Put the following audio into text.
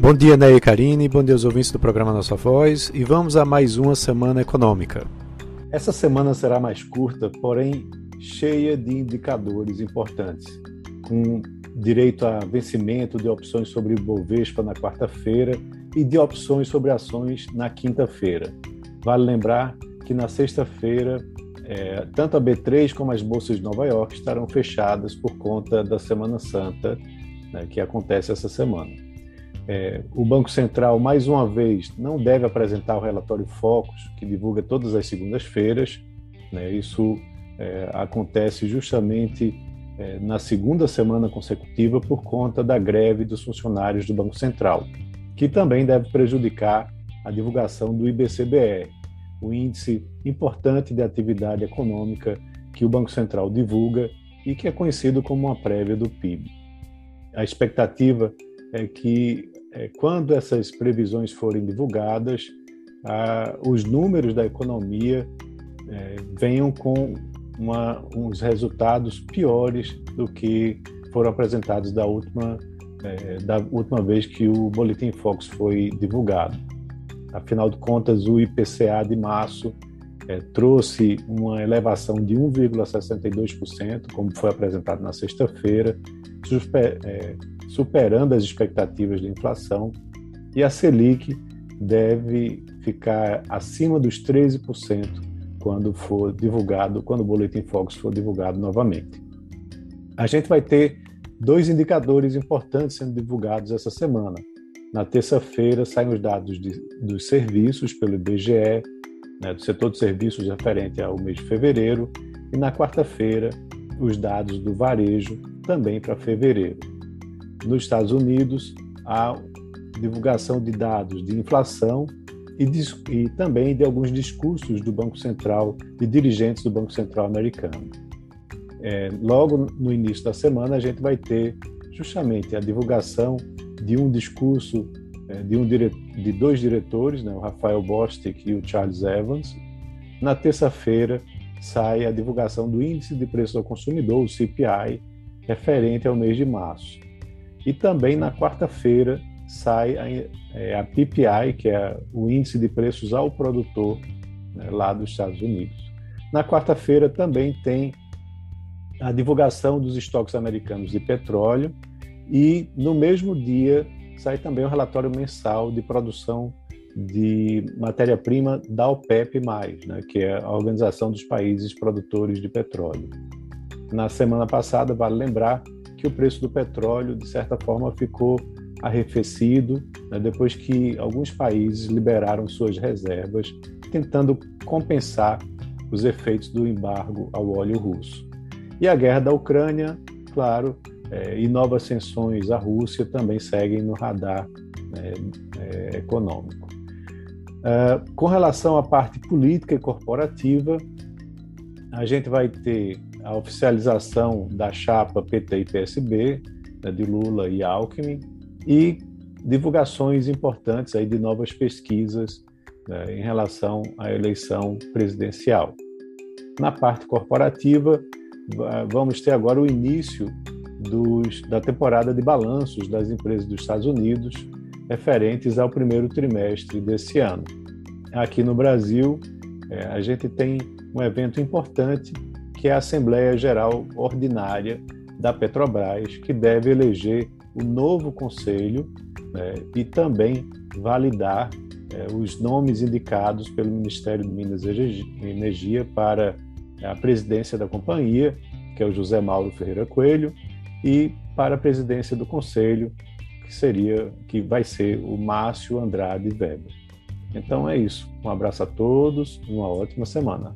Bom dia, Ney e Karine, bom dia aos ouvintes do programa Nossa Voz e vamos a mais uma semana econômica. Essa semana será mais curta, porém cheia de indicadores importantes, com direito a vencimento de opções sobre Bovespa na quarta-feira e de opções sobre ações na quinta-feira. Vale lembrar que na sexta-feira, é, tanto a B3 como as bolsas de Nova York estarão fechadas por conta da Semana Santa, né, que acontece essa semana. É, o Banco Central, mais uma vez, não deve apresentar o relatório Focus, que divulga todas as segundas-feiras. Né? Isso é, acontece justamente é, na segunda semana consecutiva por conta da greve dos funcionários do Banco Central, que também deve prejudicar a divulgação do IBCBR, o índice importante de atividade econômica que o Banco Central divulga e que é conhecido como uma prévia do PIB. A expectativa é que quando essas previsões forem divulgadas, os números da economia é, venham com uma, uns resultados piores do que foram apresentados da última, é, da última vez que o Boletim Fox foi divulgado. Afinal de contas, o IPCA de março é, trouxe uma elevação de 1,62%, como foi apresentado na sexta-feira, é, superando as expectativas de inflação, e a Selic deve ficar acima dos 13% quando for divulgado, quando o Boletim Focus for divulgado novamente. A gente vai ter dois indicadores importantes sendo divulgados essa semana. Na terça-feira saem os dados de, dos serviços pelo IBGE, né, do setor de serviços referente ao mês de fevereiro, e na quarta-feira os dados do varejo também para fevereiro. Nos Estados Unidos, há divulgação de dados de inflação e, e, também de alguns discursos do Banco Central, de dirigentes do Banco Central americano. É, logo no início da semana, a gente vai ter justamente a divulgação de um discurso de, um dire, de dois diretores, né, o Rafael Bostic e o Charles Evans. Na terça-feira, sai a divulgação do Índice de Preço ao Consumidor, o CPI, referente ao mês de março. E também na quarta-feira sai a, é, a, PPI, que é o índice de preços ao produtor né, lá dos Estados Unidos. Na quarta-feira também tem a divulgação dos estoques americanos de petróleo e no mesmo dia sai também o relatório mensal de produção de matéria-prima da OPEP+, né, que é a Organização dos Países Produtores de Petróleo. Na semana passada, vale lembrar que o preço do petróleo, de certa forma, ficou arrefecido né, depois que alguns países liberaram suas reservas, tentando compensar os efeitos do embargo ao óleo russo. E a guerra da Ucrânia, claro, é, e novas sanções à Rússia também seguem no radar né, é, econômico. Uh, com relação à parte política e corporativa, a gente vai ter a oficialização da chapa PT e PSB, né, de Lula e Alckmin, e divulgações importantes aí de novas pesquisas né, em relação à eleição presidencial. Na parte corporativa, vamos ter agora o início dos, da temporada de balanços das empresas dos Estados Unidos referentes ao primeiro trimestre desse ano. Aqui no Brasil, é, a gente tem um evento importante que é a Assembleia Geral Ordinária da Petrobras, que deve eleger o novo conselho né, e também validar é, os nomes indicados pelo Ministério de Minas e Energia para a presidência da companhia, que é o José Mauro Ferreira Coelho, e para a presidência do conselho, que seria que vai ser o Márcio Andrade Weber. Então é isso. Um abraço a todos, uma ótima semana.